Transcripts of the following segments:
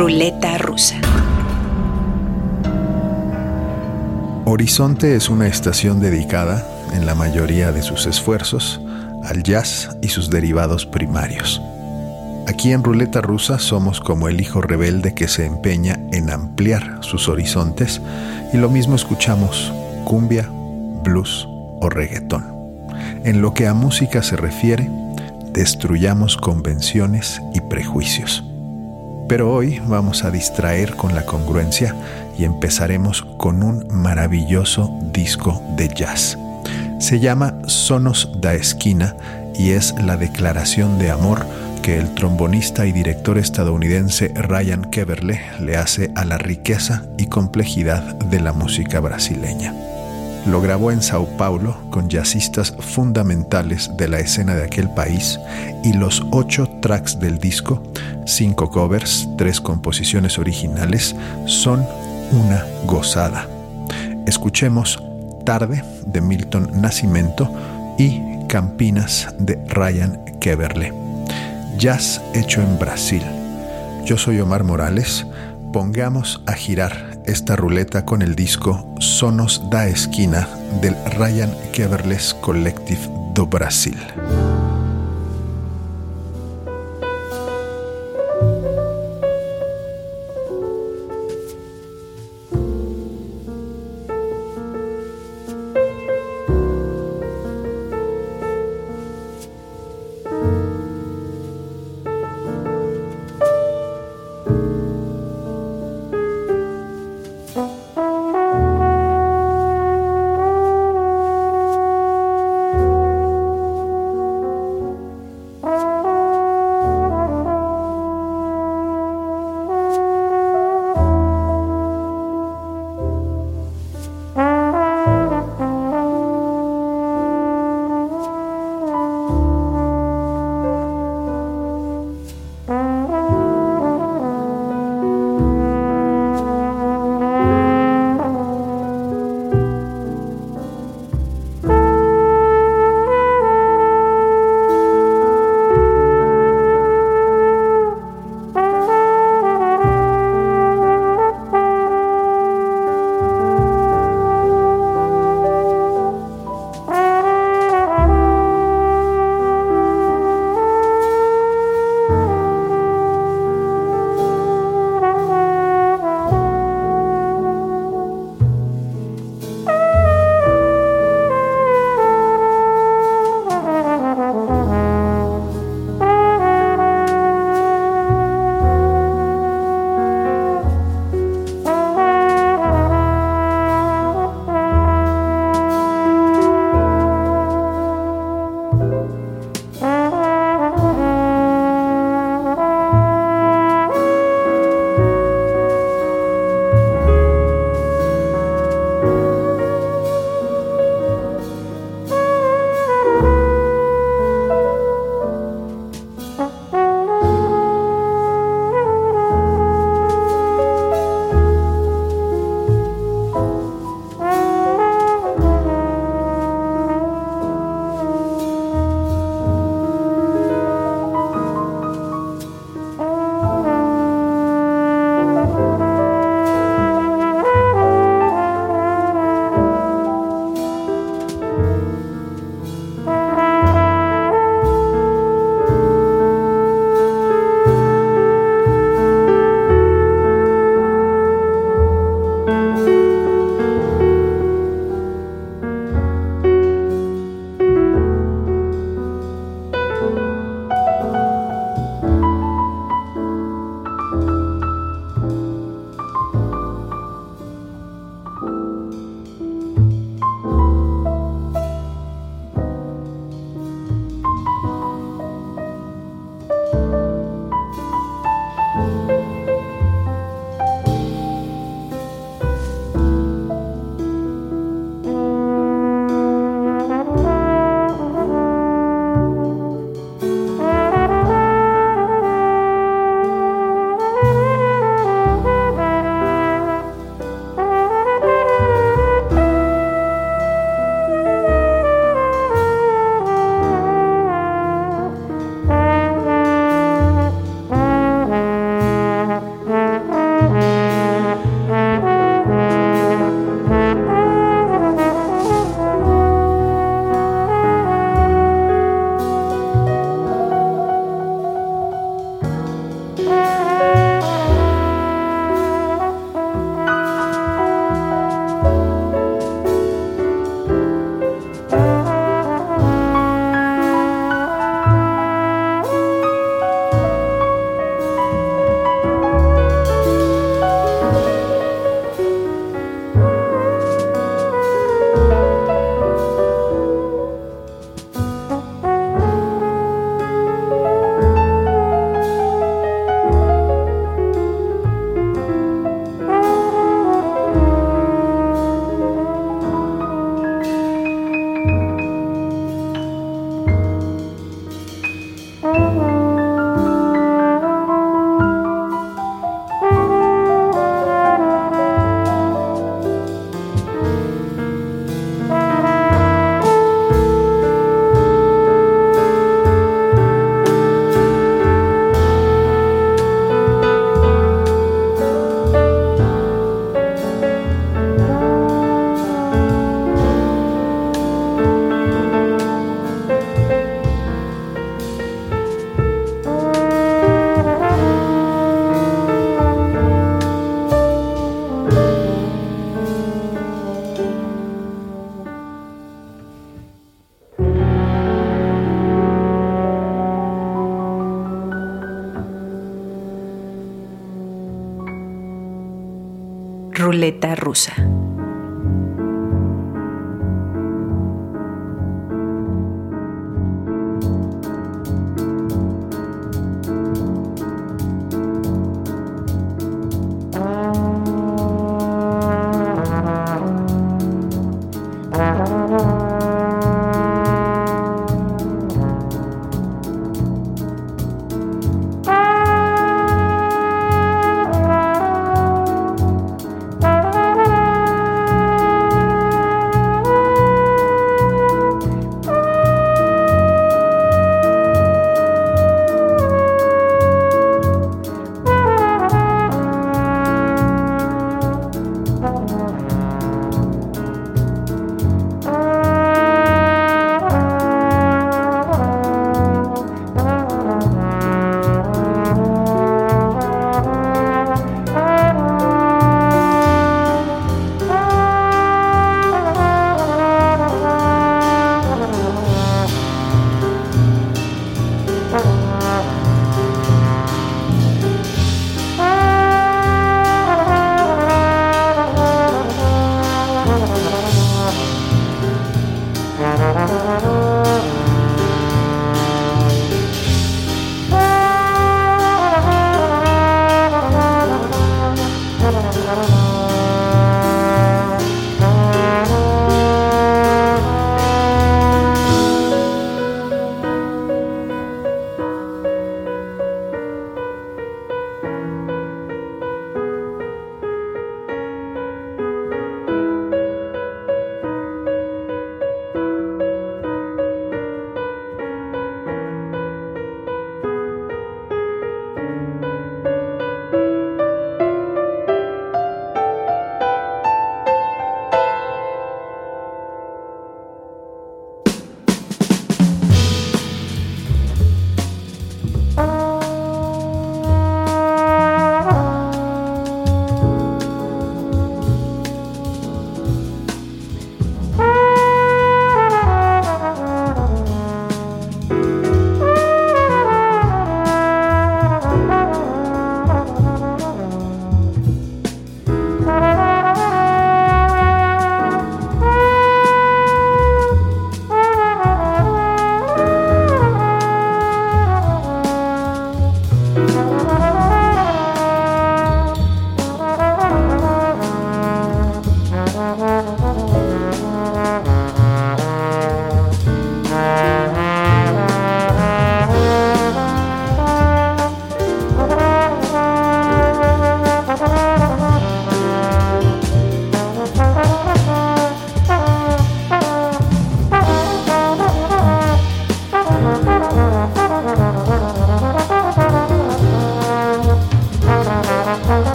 Ruleta rusa. Horizonte es una estación dedicada, en la mayoría de sus esfuerzos, al jazz y sus derivados primarios. Aquí en Ruleta Rusa somos como el hijo rebelde que se empeña en ampliar sus horizontes y lo mismo escuchamos cumbia, blues o reggaetón. En lo que a música se refiere, destruyamos convenciones y prejuicios. Pero hoy vamos a distraer con la congruencia y empezaremos con un maravilloso disco de jazz. Se llama Sonos da Esquina y es la declaración de amor que el trombonista y director estadounidense Ryan Keverle le hace a la riqueza y complejidad de la música brasileña. Lo grabó en Sao Paulo con jazzistas fundamentales de la escena de aquel país y los ocho tracks del disco, cinco covers, tres composiciones originales, son una gozada. Escuchemos Tarde de Milton Nascimento y Campinas de Ryan Keverle. Jazz hecho en Brasil. Yo soy Omar Morales. Pongamos a girar esta ruleta con el disco Sonos da Esquina del Ryan Keverles Collective do Brasil.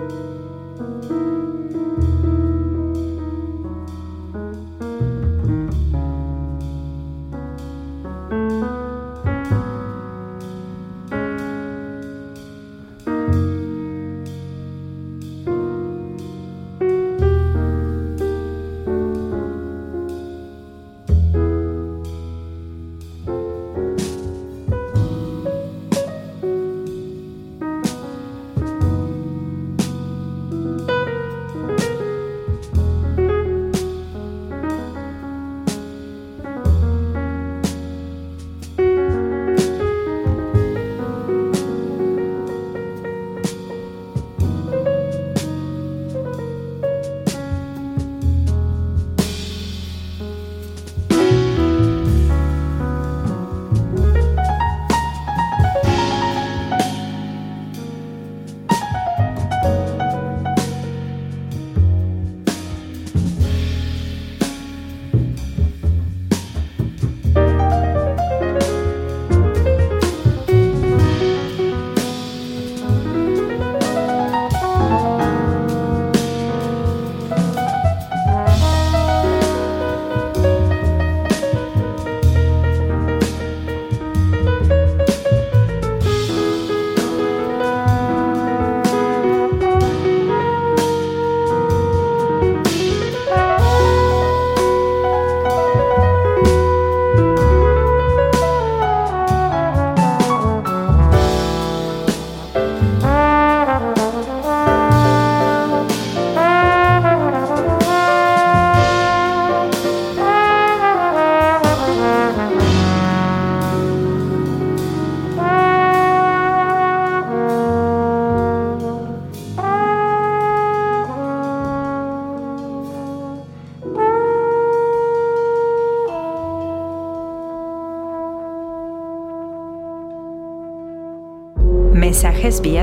Amen.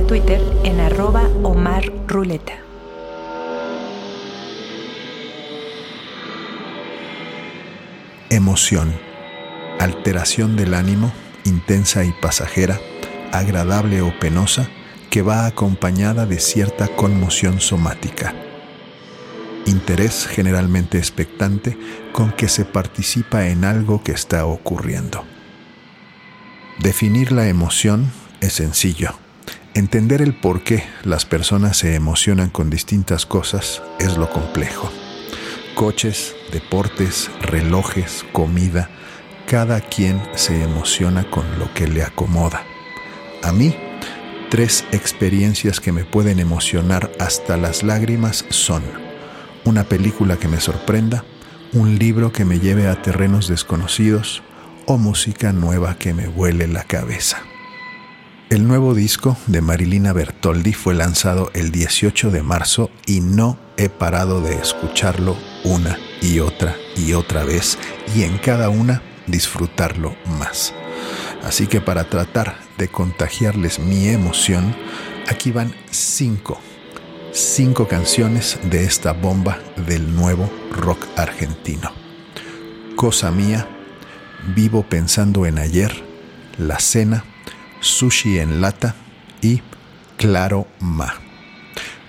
Twitter en arroba Omar Ruleta. Emoción. Alteración del ánimo, intensa y pasajera, agradable o penosa, que va acompañada de cierta conmoción somática. Interés generalmente expectante con que se participa en algo que está ocurriendo. Definir la emoción es sencillo Entender el por qué las personas se emocionan con distintas cosas es lo complejo. Coches, deportes, relojes, comida, cada quien se emociona con lo que le acomoda. A mí, tres experiencias que me pueden emocionar hasta las lágrimas son una película que me sorprenda, un libro que me lleve a terrenos desconocidos o música nueva que me vuele la cabeza. El nuevo disco de Marilina Bertoldi fue lanzado el 18 de marzo y no he parado de escucharlo una y otra y otra vez y en cada una disfrutarlo más. Así que para tratar de contagiarles mi emoción, aquí van cinco, cinco canciones de esta bomba del nuevo rock argentino. Cosa mía, vivo pensando en ayer, la cena, Sushi en Lata y Claro Ma.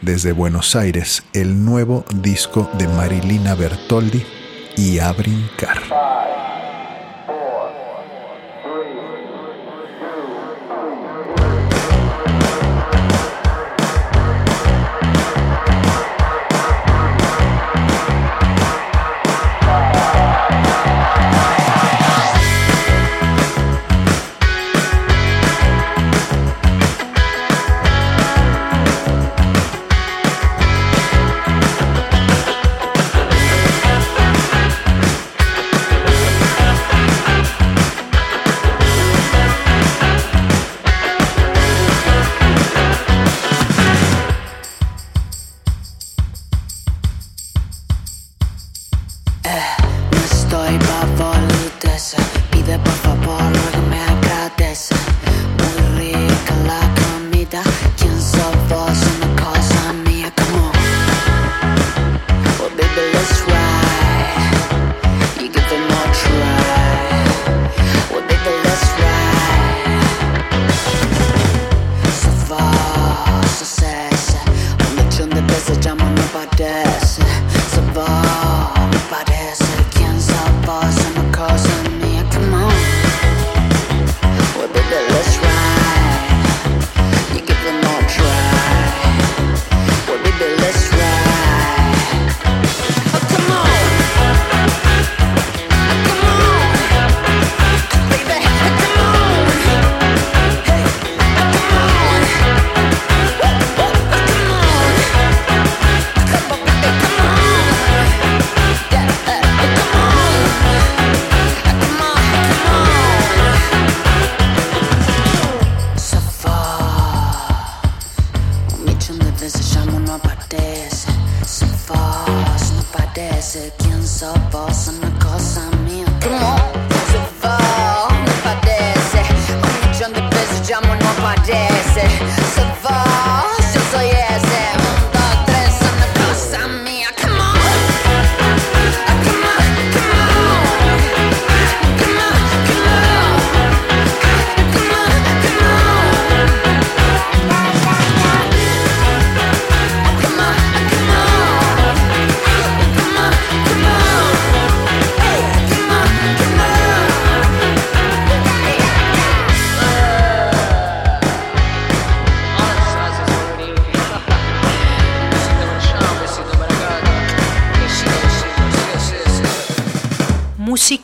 Desde Buenos Aires, el nuevo disco de Marilina Bertoldi y a brincar.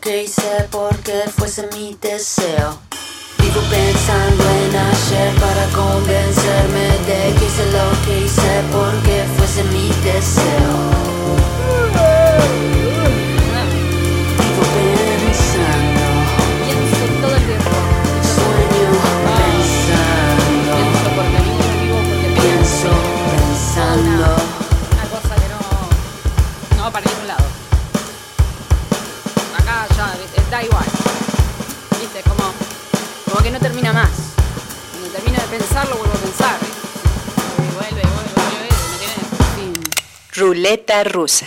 que hice porque fuese mi deseo. Vivo pensando en ayer para convencerme de que hice lo que hice porque fuese mi deseo. como que no termina más. Cuando termino de pensarlo, vuelvo a pensar. Vuelve, vuelve, vuelve, fin. Ruleta rusa.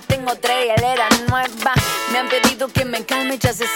tengo tres hieleras nuevas. Me han pedido que me calme, ya se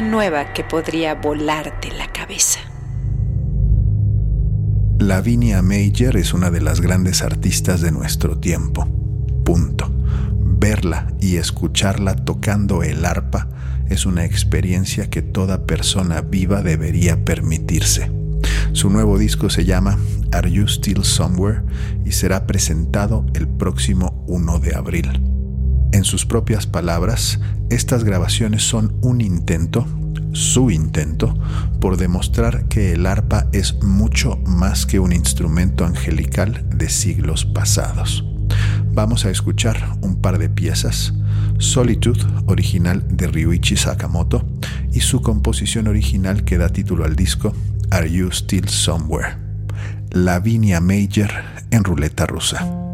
Nueva que podría volarte la cabeza. Lavinia Major es una de las grandes artistas de nuestro tiempo. Punto. Verla y escucharla tocando el arpa es una experiencia que toda persona viva debería permitirse. Su nuevo disco se llama Are You Still Somewhere y será presentado el próximo 1 de abril. En sus propias palabras, estas grabaciones son un intento, su intento, por demostrar que el arpa es mucho más que un instrumento angelical de siglos pasados. Vamos a escuchar un par de piezas, Solitude, original de Ryuichi Sakamoto, y su composición original que da título al disco, Are You Still Somewhere? Lavinia Major en ruleta rusa.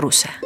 Rusa.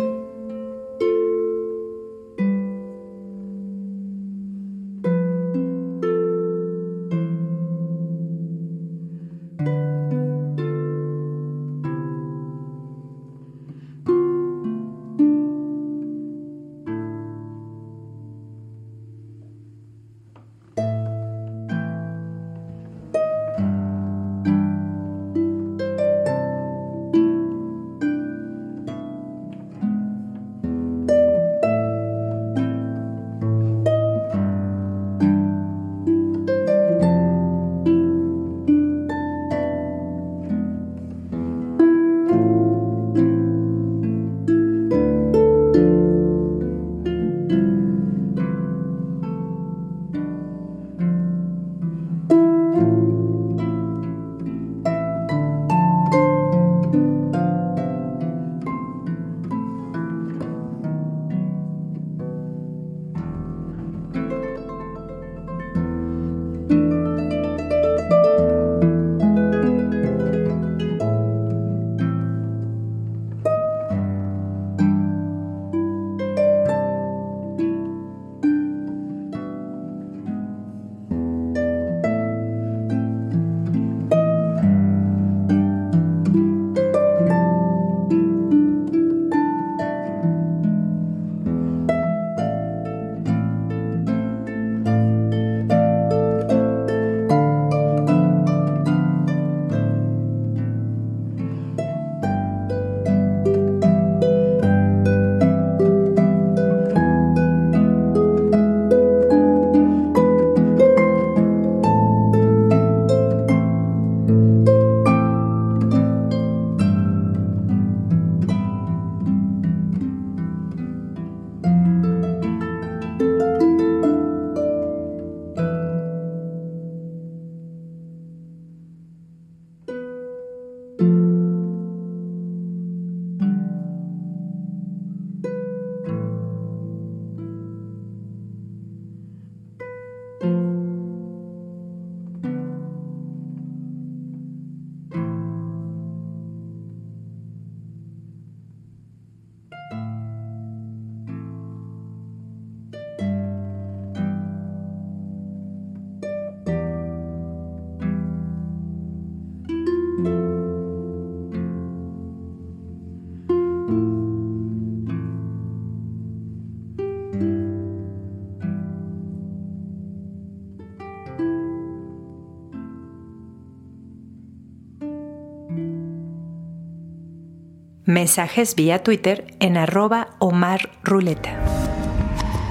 Mensajes vía Twitter en arroba Omar Ruleta.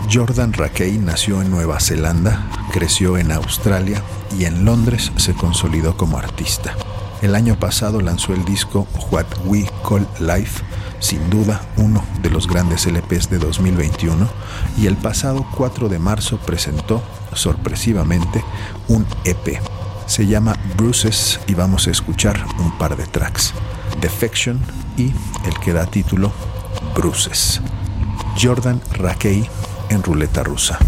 Jordan Rakey nació en Nueva Zelanda, creció en Australia y en Londres se consolidó como artista. El año pasado lanzó el disco What We Call Life, sin duda uno de los grandes LPs de 2021, y el pasado 4 de marzo presentó, sorpresivamente, un EP. Se llama Bruces y vamos a escuchar un par de tracks. Defection y el que da título Bruces. Jordan Rakey en ruleta rusa.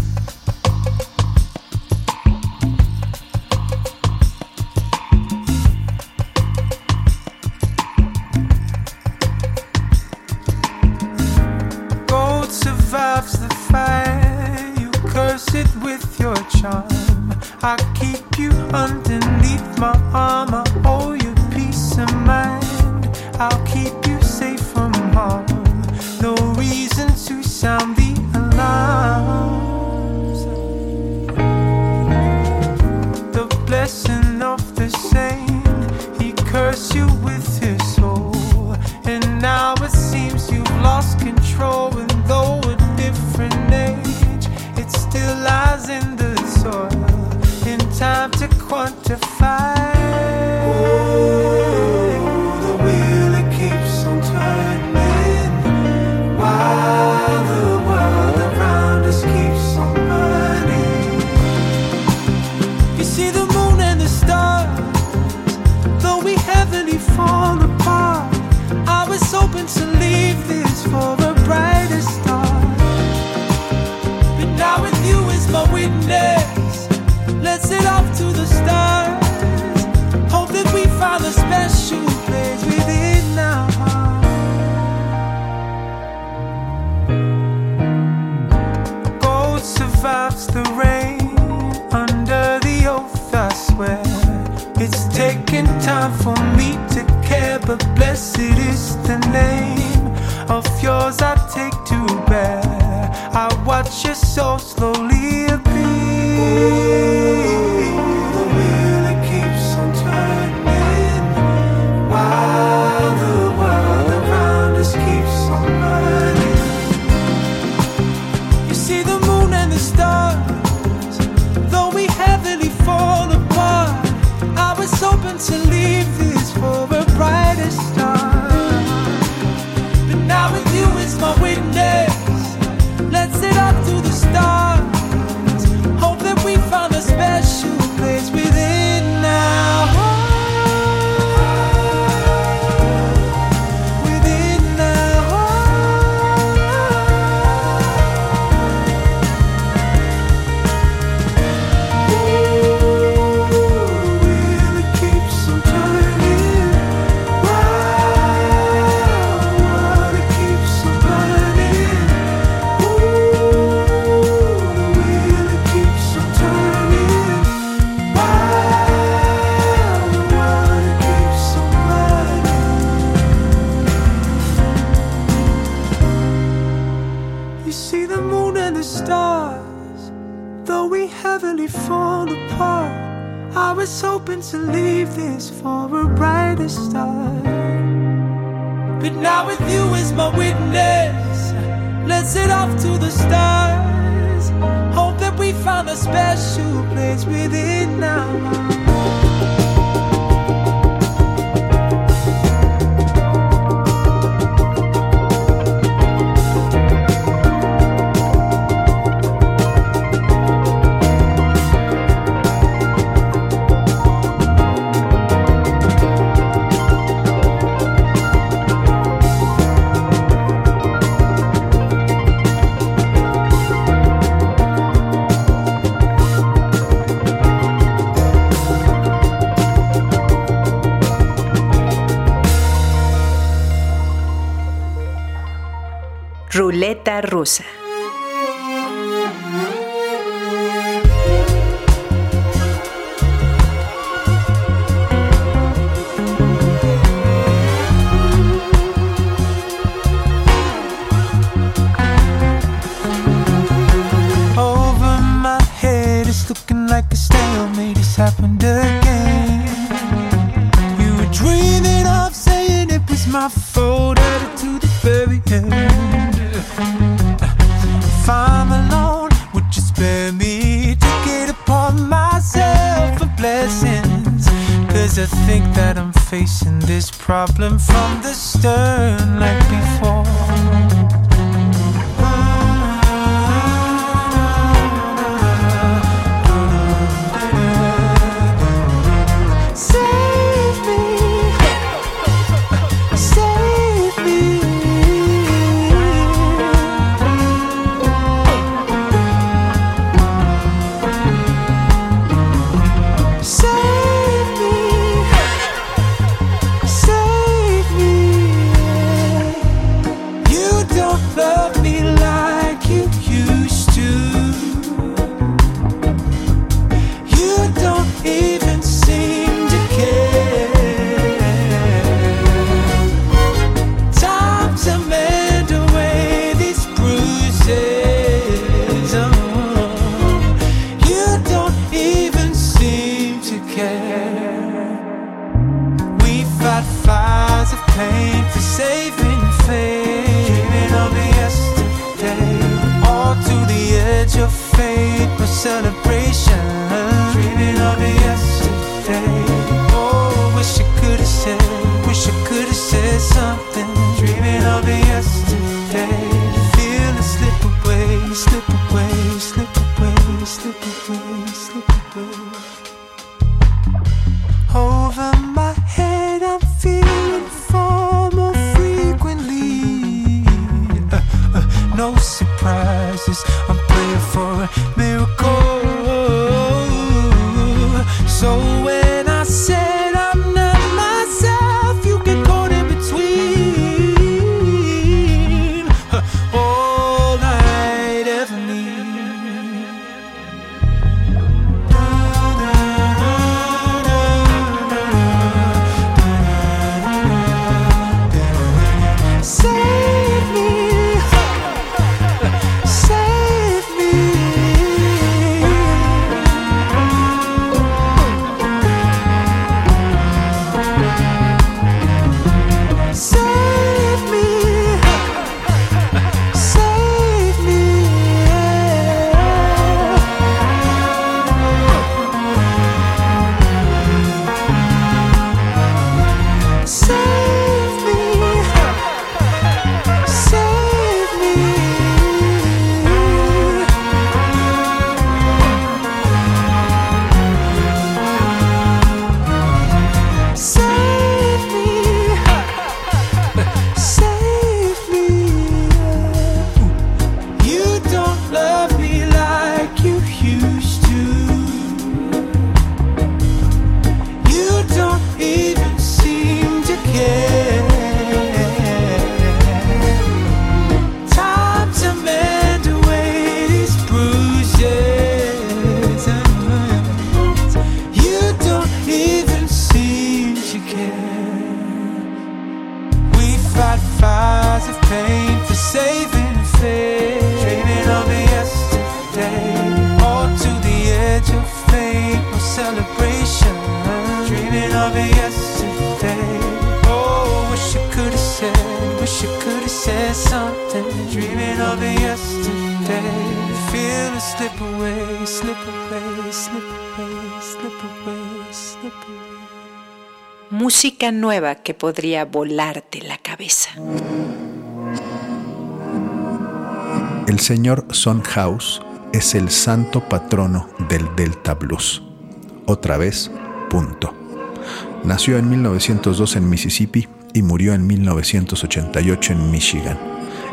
вопросы – think that I'm facing this problem from the stern like before. Oh, dreaming Música nueva que podría volarte la cabeza. El señor Son House es el santo patrono del Delta Blues. Otra vez, punto. Nació en 1902 en Mississippi y murió en 1988 en Michigan.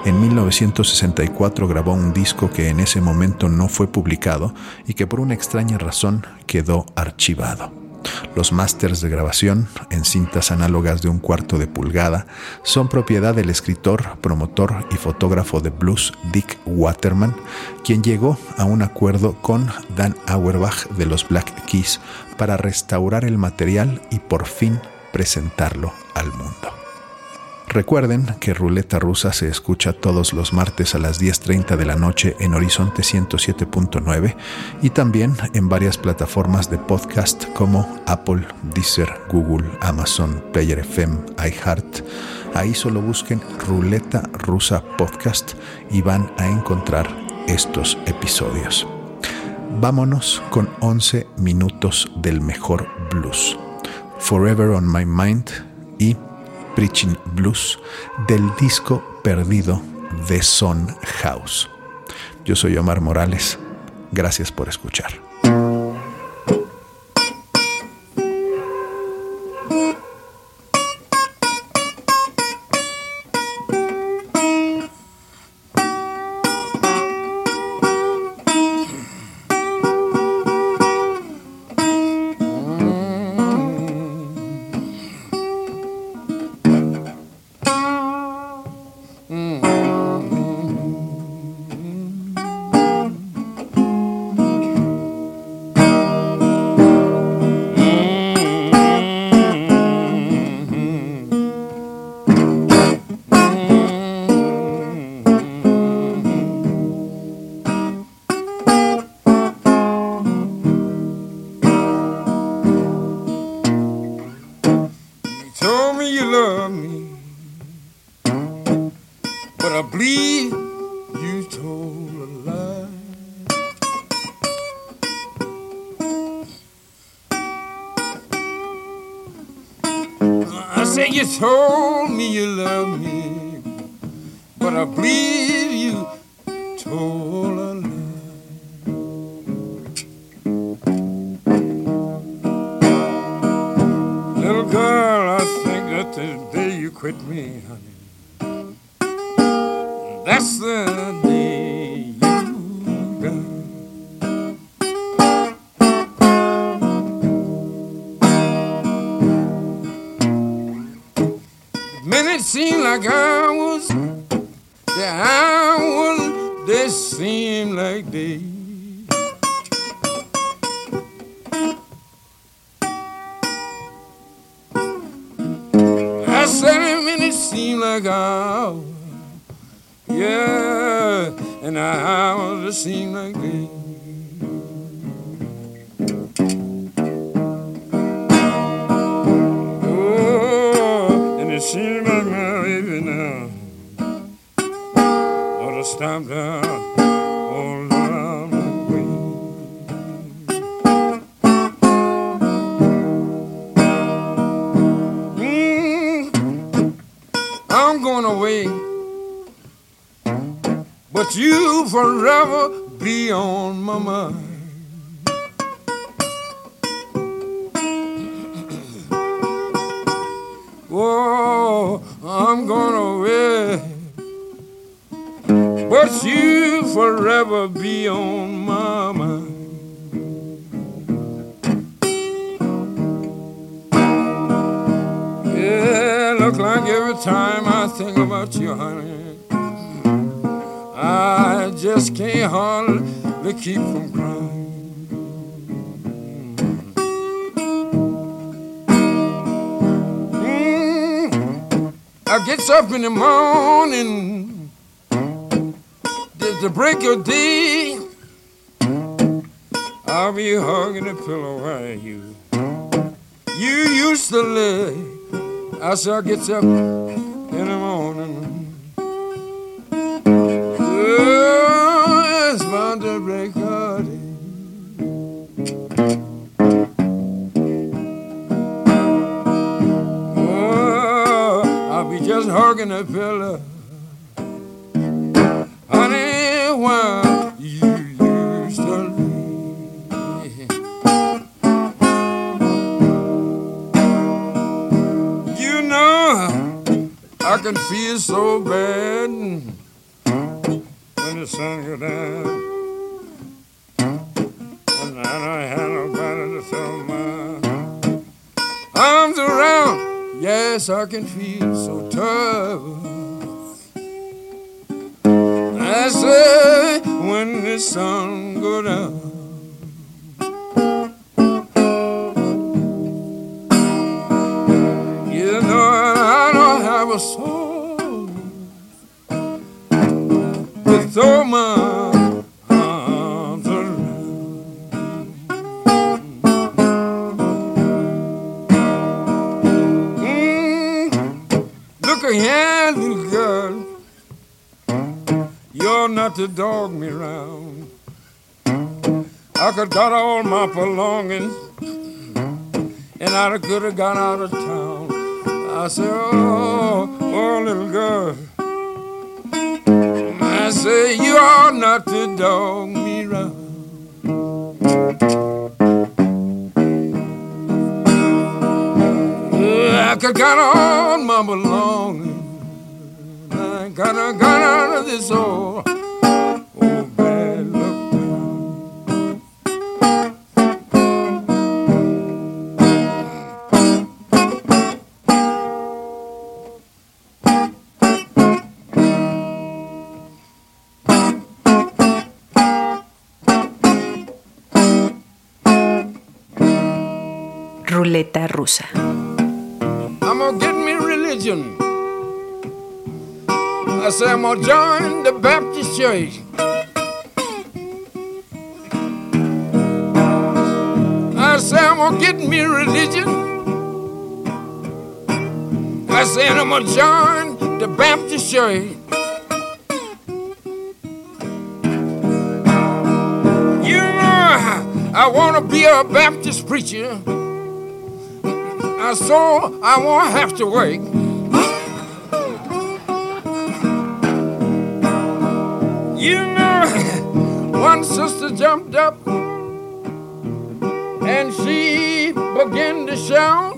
En 1964 grabó un disco que en ese momento no fue publicado y que por una extraña razón quedó archivado. Los másters de grabación, en cintas análogas de un cuarto de pulgada, son propiedad del escritor, promotor y fotógrafo de blues Dick Waterman, quien llegó a un acuerdo con Dan Auerbach de los Black Keys para restaurar el material y por fin presentarlo al mundo. Recuerden que Ruleta Rusa se escucha todos los martes a las 10.30 de la noche en Horizonte 107.9 y también en varias plataformas de podcast como Apple, Deezer, Google, Amazon, Player FM, iHeart. Ahí solo busquen Ruleta Rusa Podcast y van a encontrar estos episodios. Vámonos con 11 minutos del mejor blues. Forever on My Mind y Preaching Blues del disco perdido de Son House. Yo soy Omar Morales. Gracias por escuchar. Seemed. Yeah, and the hours it seemed like days. Oh, and it seems like my baby now ought to stop down but you forever be on my mind. Whoa, I'm going away, but you forever be on my mind. Yeah, look like every time I think about you, honey, I just can't hardly keep from crying. Mm, I gets up in the morning just to break your day. I'll be hugging the pillow while you you used to lay. I shall get up in the morning. under recording. Oh, I'll be just hugging a pillow. Honey, why you used to leave. You know, I can feel so bad when the sun goes down. Yes, I can feel so tough. I say when the sun go down. Not to dog me round. I could got all my belongings and I could have got out of town. I said, oh, oh, little girl. I say, you are not to dog me round. I could got all my belongings. I gotta got out of this old, Ruleta rusa. I'm gonna get me religion. I say I'm gonna join the Baptist church. I say I'm gonna get me religion. I say I'm gonna join the Baptist church. You know, I wanna be a Baptist preacher. I so I won't have to work. You know, one sister jumped up and she began to shout.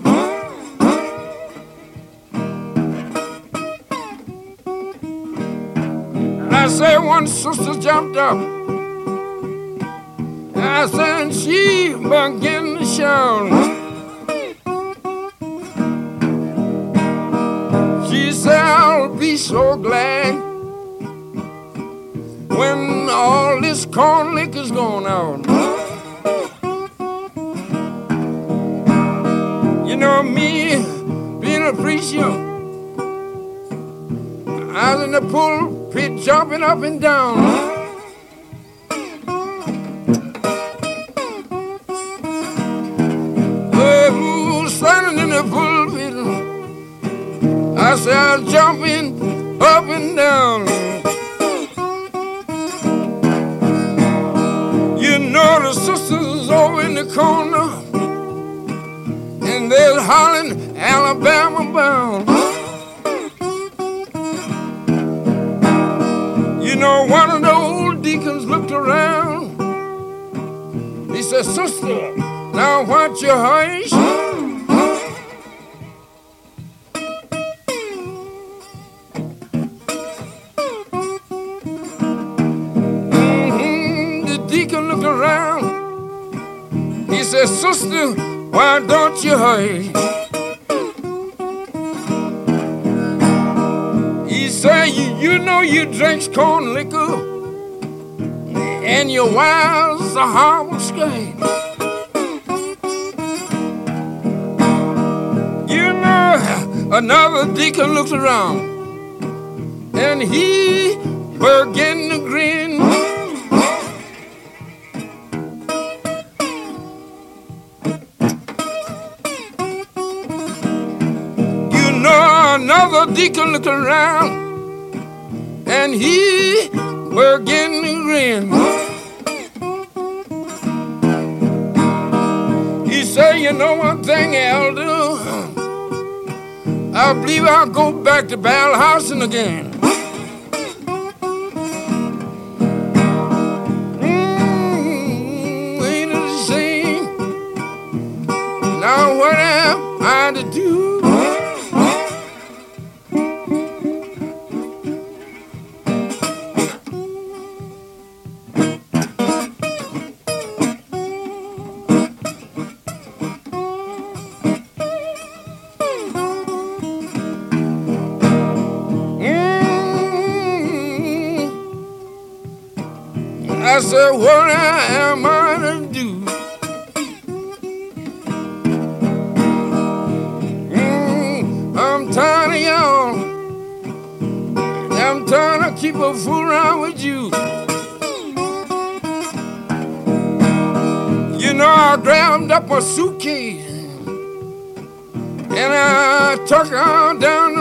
I say one sister jumped up. I said she began to shout. So glad when all this corn liquor's gone out. You know me, being a preacher, I was in the pulpit jumping up and down. The corner, and they're hollering Alabama bound. You know, one of the old deacons looked around. He said, Sister, now what's your hush? Sister, why don't you hurry? He said, You, you know you drink corn liquor, and your wife's a horrible skate. You know, another deacon looked around, and he began to grin. Deacon looked around, and he began to grin. He said, You know one thing, Elder? I believe I'll go back to Bell Housing again. Said, what am I to do? Mm, I'm tired of y'all. I'm tired of keep a fool around with you. You know, I grabbed up a suitcase and I took her down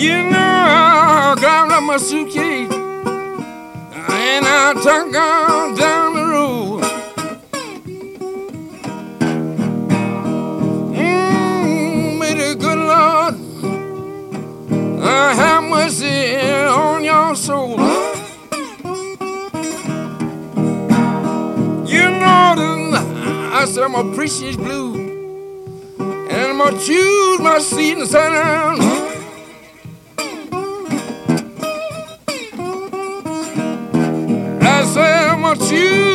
You know, I grabbed up my suitcase and I took her down the road. Mm, may good Lord uh, have mercy on your soul. You know that I said a precious blue, and I'm gonna choose my seat and sit down. you.